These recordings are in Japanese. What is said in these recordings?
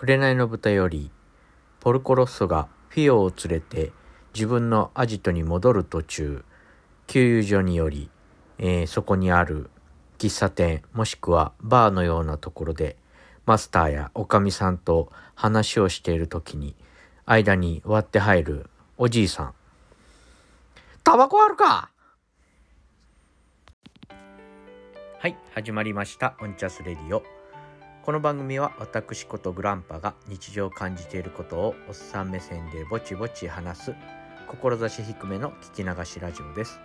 紅の豚より、ポルコロッソがフィオを連れて自分のアジトに戻る途中、給油所により、えー、そこにある喫茶店もしくはバーのようなところでマスターやおかみさんと話をしている時に間に割って入るおじいさん。タバコあるか？はい、始まりました。オンチャスレディオ。この番組は私ことグランパが日常感じていることをおっさん目線でぼちぼち話す志低めの聞き流しラジオです。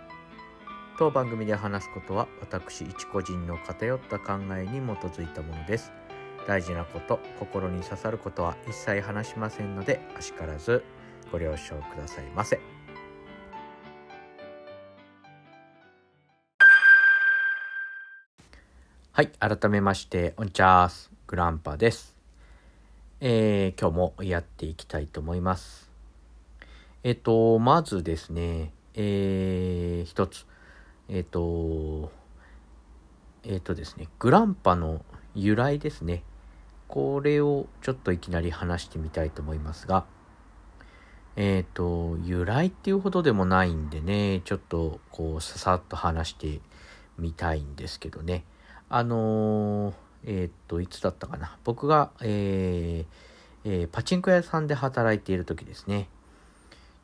当番組で話すことは私一個人の偏った考えに基づいたものです。大事なこと、心に刺さることは一切話しませんので、あしからずご了承くださいませ。はい、改めまして、オンチャース、グランパです。えー、今日もやっていきたいと思います。えっ、と、まずですね、えー、一つ、えっ、と、えっ、とですね、グランパの由来ですね。これをちょっといきなり話してみたいと思いますが、えっ、と、由来っていうほどでもないんでね、ちょっとこう、ささっと話してみたいんですけどね。あのー、えー、っと、いつだったかな。僕が、えー、えー、パチンコ屋さんで働いている時ですね。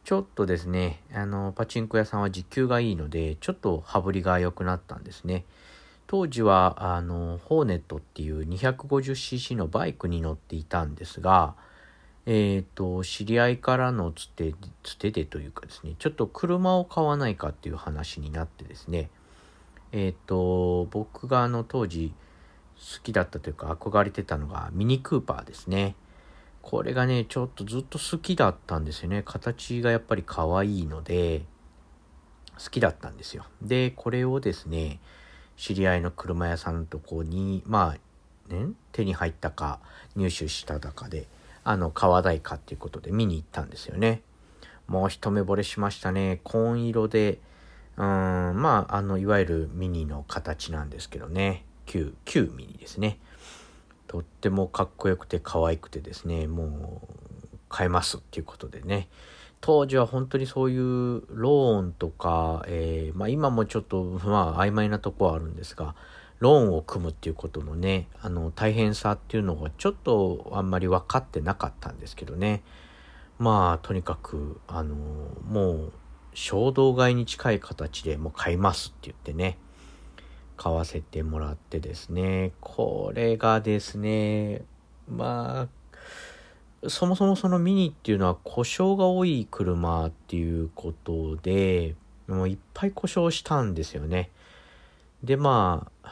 ちょっとですね、あの、パチンコ屋さんは時給がいいので、ちょっと羽振りが良くなったんですね。当時は、あの、ホーネットっていう 250cc のバイクに乗っていたんですが、えっ、と、知り合いからのつて、つてでというかですね、ちょっと車を買わないかっていう話になってですね、えっ、ー、と、僕があの当時好きだったというか憧れてたのがミニクーパーですね。これがね、ちょっとずっと好きだったんですよね。形がやっぱり可愛いので、好きだったんですよ。で、これをですね、知り合いの車屋さんのとこに、まあ、ね、手に入ったか、入手しただかで、あの、買わないかっていうことで見に行ったんですよね。もう一目惚れしましたね。紺色で、うん、まあ、あの、いわゆるミニの形なんですけどね。旧、旧ミニですね。とってもかっこよくて可愛くてですね、もう、買えますっていうことでね。当時は本当にそういうローンとか、えー、まあ今もちょっと、まあ曖昧なとこはあるんですが、ローンを組むっていうことのね、あの大変さっていうのがちょっとあんまり分かってなかったんですけどね。まあとにかく、あの、もう衝動買いに近い形でもう買いますって言ってね、買わせてもらってですね、これがですね、まあ、そもそもそのミニっていうのは故障が多い車っていうことで、もういっぱい故障したんですよね。で、まあ、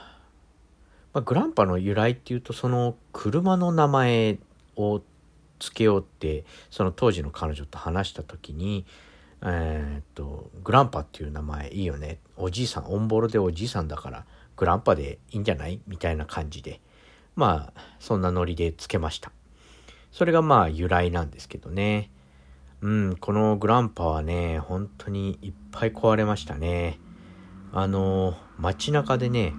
まあ、グランパの由来っていうと、その車の名前を付けようって、その当時の彼女と話した時に、えー、っと、グランパっていう名前いいよね。おじいさん、オンボロでおじいさんだから、グランパでいいんじゃないみたいな感じで。まあ、そんなノリでつけました。それがまあ由来なんですけどね。うん、このグランパはね、本当にいっぱい壊れましたね。あの、街中でね、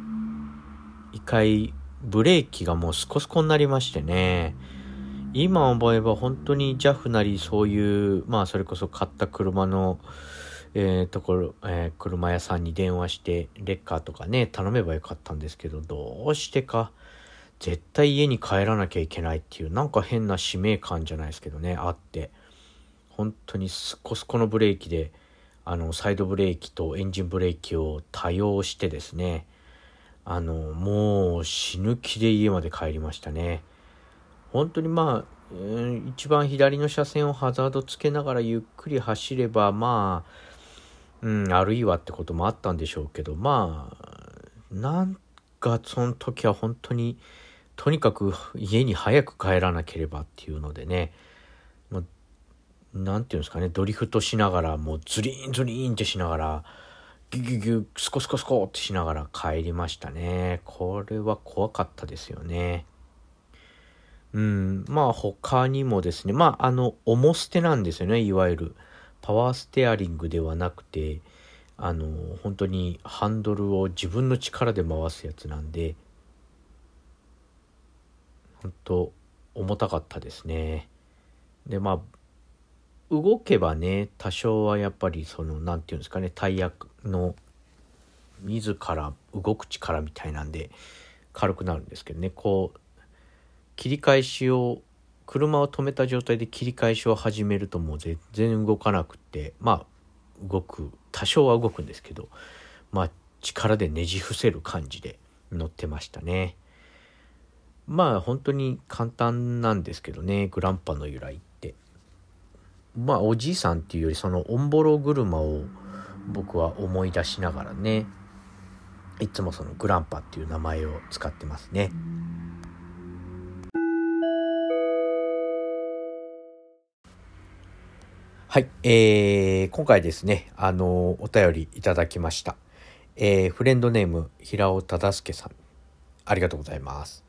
一回ブレーキがもうスコスコになりましてね、今思えば本当に JAF なりそういう、まあそれこそ買った車の、えー、ところ、えー、車屋さんに電話して、レッカーとかね、頼めばよかったんですけど、どうしてか、絶対家に帰らなきゃいけないっていう、なんか変な使命感じゃないですけどね、あって、本当にスコスコのブレーキで、あの、サイドブレーキとエンジンブレーキを多用してですね、あの、もう死ぬ気で家まで帰りましたね。本当にまあ、えー、一番左の車線をハザードつけながらゆっくり走れば、まあ、うん、あるいはってこともあったんでしょうけど、まあ、なんかその時は本当に、とにかく家に早く帰らなければっていうのでね、まあ、なんていうんですかね、ドリフトしながら、もうズリーンズリンってしながら、ギュギュギュ、スコスコスコってしながら帰りましたね。これは怖かったですよね。うん、まあ他にもですね、まああの、重捨てなんですよね、いわゆる。パワーステアリングではなくて、あの、本当にハンドルを自分の力で回すやつなんで、本当重たかったですね。でまあ動けばね多少はやっぱりその何て言うんですかねタイヤの自ら動く力みたいなんで軽くなるんですけどねこう切り返しを車を止めた状態で切り返しを始めるともう全然動かなくってまあ動く多少は動くんですけどまあ力でねじ伏せる感じで乗ってましたね。まあ本当に簡単なんですけどねグランパの由来ってまあおじいさんっていうよりそのオンボロ車を僕は思い出しながらねいつもそのグランパっていう名前を使ってますね。はい、えー、今回ですね、あのお便りいただきました。えー、フレンドネーム、平尾忠介さん、ありがとうございます。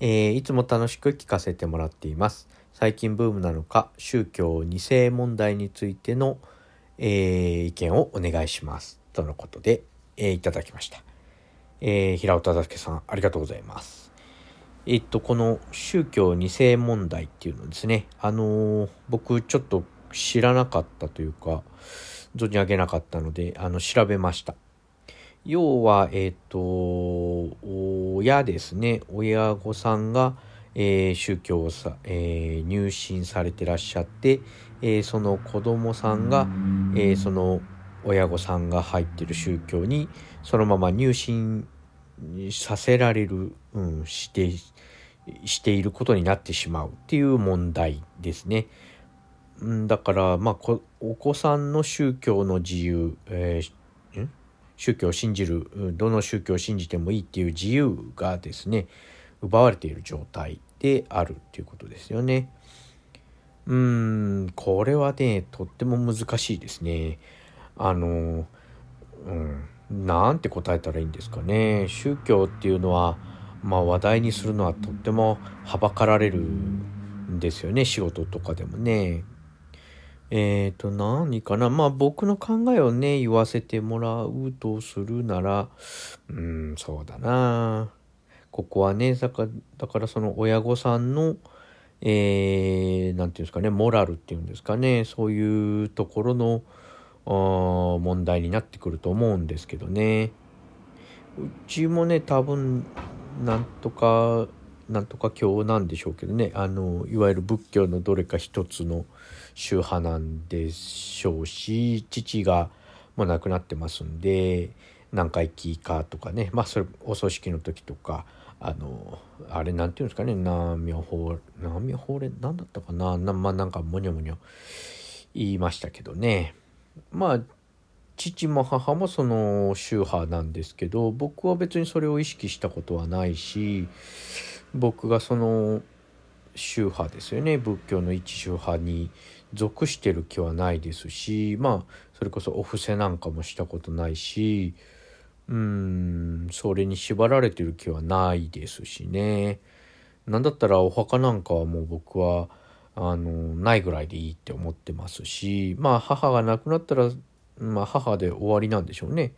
えー、いつも楽しく聞かせてもらっています。最近ブームなのか、宗教2世問題についての、えー、意見をお願いします。とのことで、えー、いただきました。えー、平尾忠介さん、ありがとうございます。えっと、この宗教2世問題っていうのですね、あの、僕ちょっと知らなかったというか、存じ上げなかったので、あの、調べました。要は、えっ、ー、と、親ですね、親御さんが、えー、宗教をさ、えー、入信されてらっしゃって、えー、その子供さんが、えー、その親御さんが入ってる宗教にそのまま入信させられる、うん、してしていることになってしまうっていう問題ですね。うん、だからまあお子さんの宗教の自由、えー、宗教を信じるどの宗教を信じてもいいっていう自由がですね奪われている状態であるっていうことですよね。うんこれはねとっても難しいですね。あのうんなんて答えたらいいんですかね。宗教っていうのはまあ話題にするのはとってもはばかられるんですよね仕事とかでもね。えっ、ー、と、何かな？まあ僕の考えをね、言わせてもらうとするなら、うん、そうだな。ここはね、だからだからその親御さんの、えー、なんていうんですかね、モラルっていうんですかね、そういうところの問題になってくると思うんですけどね。うちもね、多分、なんとか、なんとか教なんでしょうけどね、あの、いわゆる仏教のどれか一つの、宗派なんでしょうし父がもう亡くなってますんで何回忌かとかね。まあそれお葬式の時とかあのあれなんていうんですかね。南無法南無法令何だったかな。なまあなんかもにょもにょ言いましたけどね。まあ父も母もその宗派なんですけど僕は別にそれを意識したことはないし僕がその宗派ですよね。仏教の一宗派に属してる気はないですしまあそれこそお布施なんかもしたことないしうんそれに縛られてる気はないですしね。何だったらお墓なんかはもう僕はあのないぐらいでいいって思ってますしまあ母が亡くなったら、まあ、母で終わりなんでしょうね。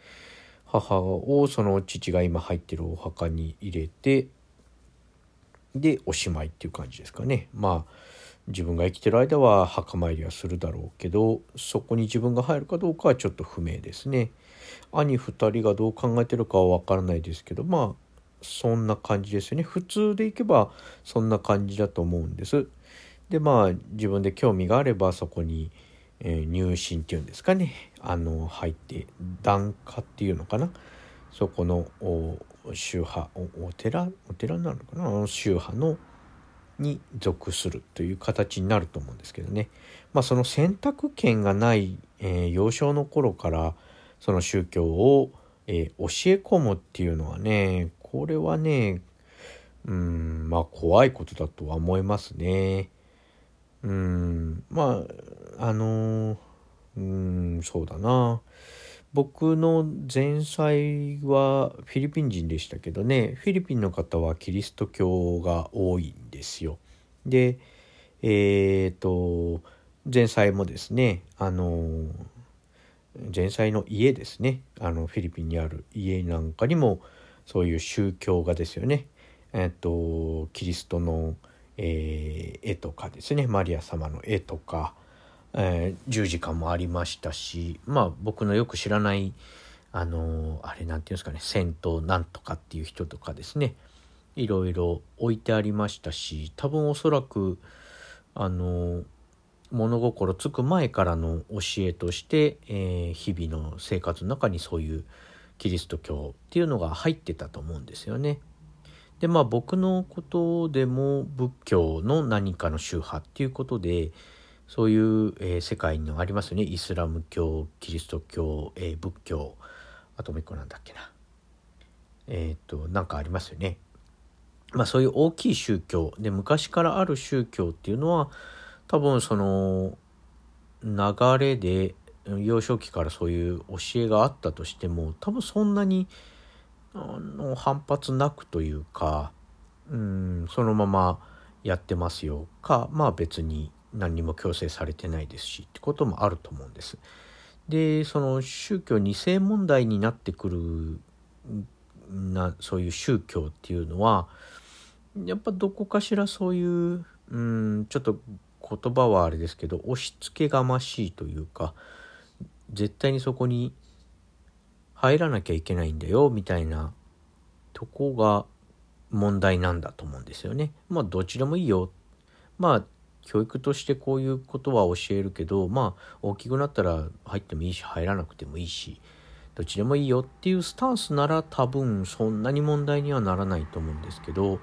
母をその父が今入ってるお墓に入れてでおしまいっていう感じですかね。まあ自分が生きてる間は墓参りはするだろうけどそこに自分が入るかどうかはちょっと不明ですね。兄2人がどう考えてるかは分からないですけどまあそんな感じですよね。普通でいけばそんな感じだと思うんです。でまあ自分で興味があればそこに、えー、入信っていうんですかね。あの入って檀家っていうのかな。そこの宗派お寺？お寺なのかな？宗派のに属するという形になると思うんですけどね。まあその選択権がない、えー、幼少の頃からその宗教を、えー、教え込むっていうのはねこれはねうんまあ怖いことだとは思いますね。うんまああのー、うんそうだな。僕の前妻はフィリピン人でしたけどねフィリピンの方はキリスト教が多いんですよ。でえっ、ー、と前妻もですねあの前妻の家ですねあのフィリピンにある家なんかにもそういう宗教がですよねえっ、ー、とキリストのえー、絵とかですねマリア様の絵とか、えー、十字架もありましたしまあ僕のよく知らないあのあれなんていうんですかね銭湯なんとかっていう人とかですねいろいろ置いてありましたし多分おそらくあの物心つく前からの教えとして、えー、日々の生活の中にそういうキリスト教っていうのが入ってたと思うんですよね。でまあ僕のことでも仏教の何かの宗派っていうことでそういう、えー、世界のありますね。イスラム教キリスト教、えー、仏教。あともう一個なんだっけな。えっ、となんかありますよね。まあそういう大きい宗教。で昔からある宗教っていうのは多分その流れで幼少期からそういう教えがあったとしても多分そんなにあの反発なくというかうんそのままやってますよ。かまあ別に何にも強制されてないですしってこともあると思うんです。でその宗教2世問題になってくるなそういう宗教っていうのはやっぱどこかしらそういううんちょっと言葉はあれですけど押し付けがましいというか絶対にそこに入らなきゃいけないんだよみたいなとこが問題なんだと思うんですよね。まあどっちでもいいよ。まあ教育としてこういうことは教えるけどまあ大きくなったら入ってもいいし入らなくてもいいしどっちでもいいよっていうスタンスなら多分そんなに問題にはならないと思うんですけど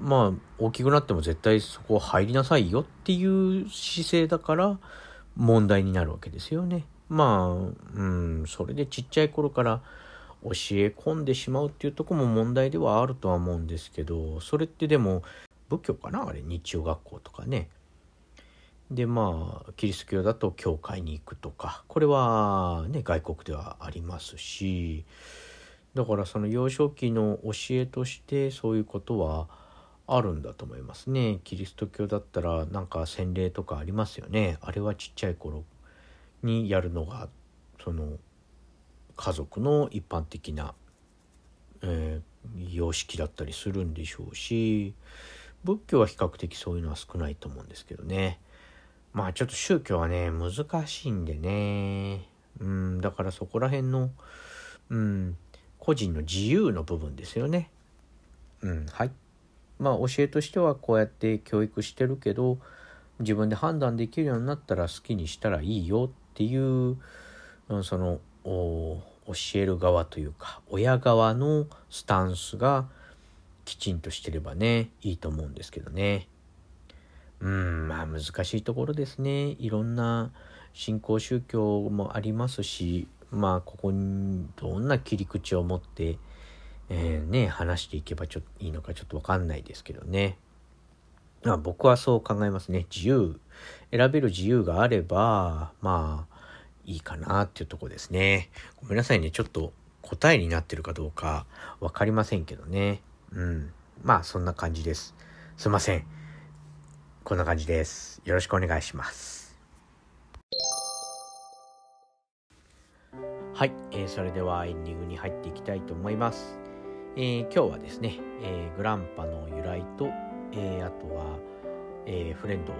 まあ大きくなっても絶対そこ入りなさいよっていう姿勢だから問題になるわけですよね。まあうんそれでちっちゃい頃から教え込んでしまうっていうとこも問題ではあるとは思うんですけどそれってでも仏教かなあれ日曜学校とかね。でまあキリスト教だと教会に行くとかこれはね外国ではありますしだからその幼少期の教えとしてそういうことはあるんだと思いますね。キリスト教だったらなんか洗礼とかありますよね。あれはちっちゃい頃にやるのがその家族の一般的な、えー、様式だったりするんでしょうし仏教は比較的そういうのは少ないと思うんですけどね。まあちょっと宗教はね難しいんでねうんだからそこら辺のうん個人の自由の部分ですよね。うんはいまあ教えとしてはこうやって教育してるけど自分で判断できるようになったら好きにしたらいいよっていうその教える側というか親側のスタンスがきちんとしてればねいいと思うんですけどねうんまあ難しいところですねいろんな新興宗教もありますしまあここにどんな切り口を持ってえー、ね、話していけばちょっといいのかちょっとわかんないですけどね。まあ、僕はそう考えますね。自由、選べる自由があれば、まあ、いいかなっていうとこですね。ごめんなさいね。ちょっと答えになってるかどうかわかりませんけどね。うん。まあ、そんな感じです。すいません。こんな感じです。よろしくお願いします。はい、えー、それではエンディングに入っていきたいと思います。えー、今日はですね、えー、グランパの由来と、えー、あとは、えフレンド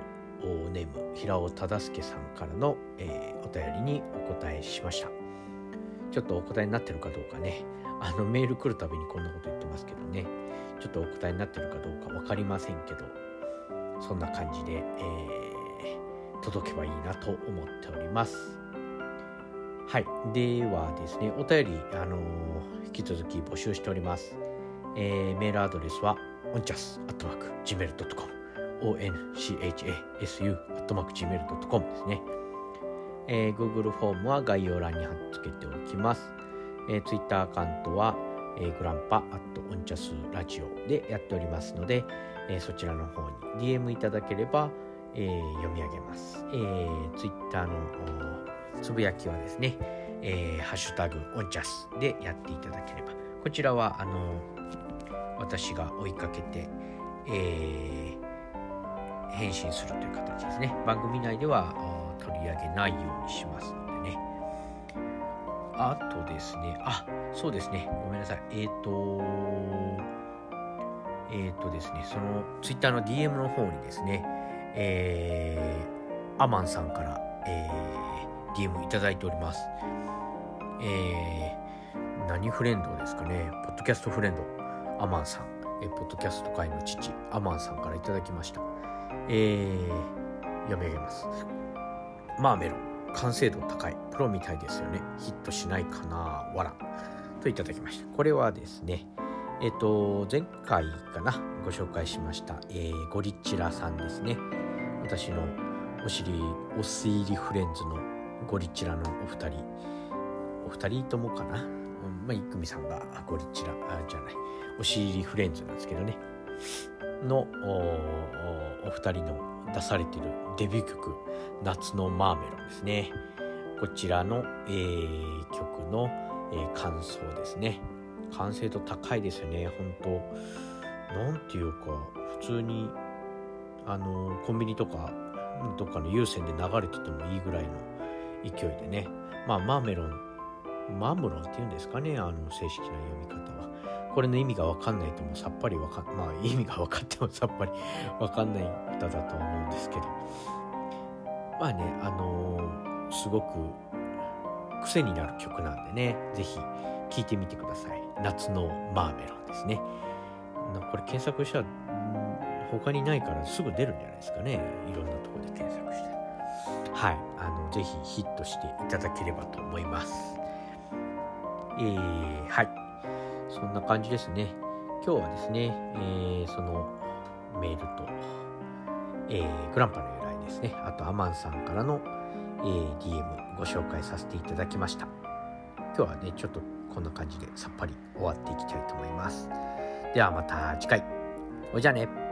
ネーム平尾忠介さんからの、えお便りにお答えしましたちょっとお答えになってるかどうかね。あのメール来るたびにこんなこと言ってますけどね。ちょっとお答えになってるかどうか分かりませんけど。そんな感じで、え届けばいいなと思っております。はい。ではですねお便りあの引き続き募集しております。えー、メールアドレスは onchas.gmail.com onchasu.gmail.com ですね。えー、Google フォームは概要欄に貼っつけておきます。えー、Twitter アカウントは、えー、グランパアットオンチャスラジオでやっておりますので、えー、そちらの方に DM いただければ、えー、読み上げます。えー、Twitter のつぶやきはですね、えー、ハッシュタグオンチャスでやっていただければこちらはあの私が追いかけて、えー、返信するという形ですね番組内では取り上げないようにしますのでねあとですねあそうですねごめんなさいえっ、ー、とえっ、ー、とですね、そのツイッターの DM の方にですね、えー、アマンさんから、えー、DM いただいております。えー、何フレンドですかね、ポッドキャストフレンド、アマンさん、えー、ポッドキャスト界の父、アマンさんからいただきました。えー、読み上げます。マーメロン、完成度高い、プロみたいですよね。ヒットしないかな、わら。といただきました。これはですね、えっ、と、前回かな、ご紹介しました、えー、ゴリチラさんですね。私のお尻、お尻フレンズのゴリチラのお二人、お二人ともかな？うん、まあ、いくみさんがゴリチラ、あ、じゃない、お尻フレンズなんですけどね。のお二人の出されてるデビュー曲「夏のマーメロン」ですね。こちらの、えー、曲の、えー、感想ですね。完成度高いですよね。本当なんていうか普通にあのコンビニとかどっかの有線で流れててもいいぐらいの勢いでね。まあマーメロンマムロンっていうんですかね。あの正式な読み方。これの意味がわかんないともさっぱりわかんまあ意味が分かっても さっぱりわかんない歌だと思うんですけど。まあねあのー、すごく癖になる曲なんでね。是非聴いてみてください。夏のマーメロンですね。これ検索したら他にないからすぐ出るんじゃないですかね。いろんなとこで検索して。はい。あのぜひヒットしていただければと思います。えー、はい。そんな感じですね。今日はですね、えー、そのメールと、えー、グランパの由来ですね。あとアマンさんからの、えー、DM ご紹介させていただきました。今日はねちょっとこんな感じでさっぱり終わっていきたいと思います。ではまた次回。おじゃあね。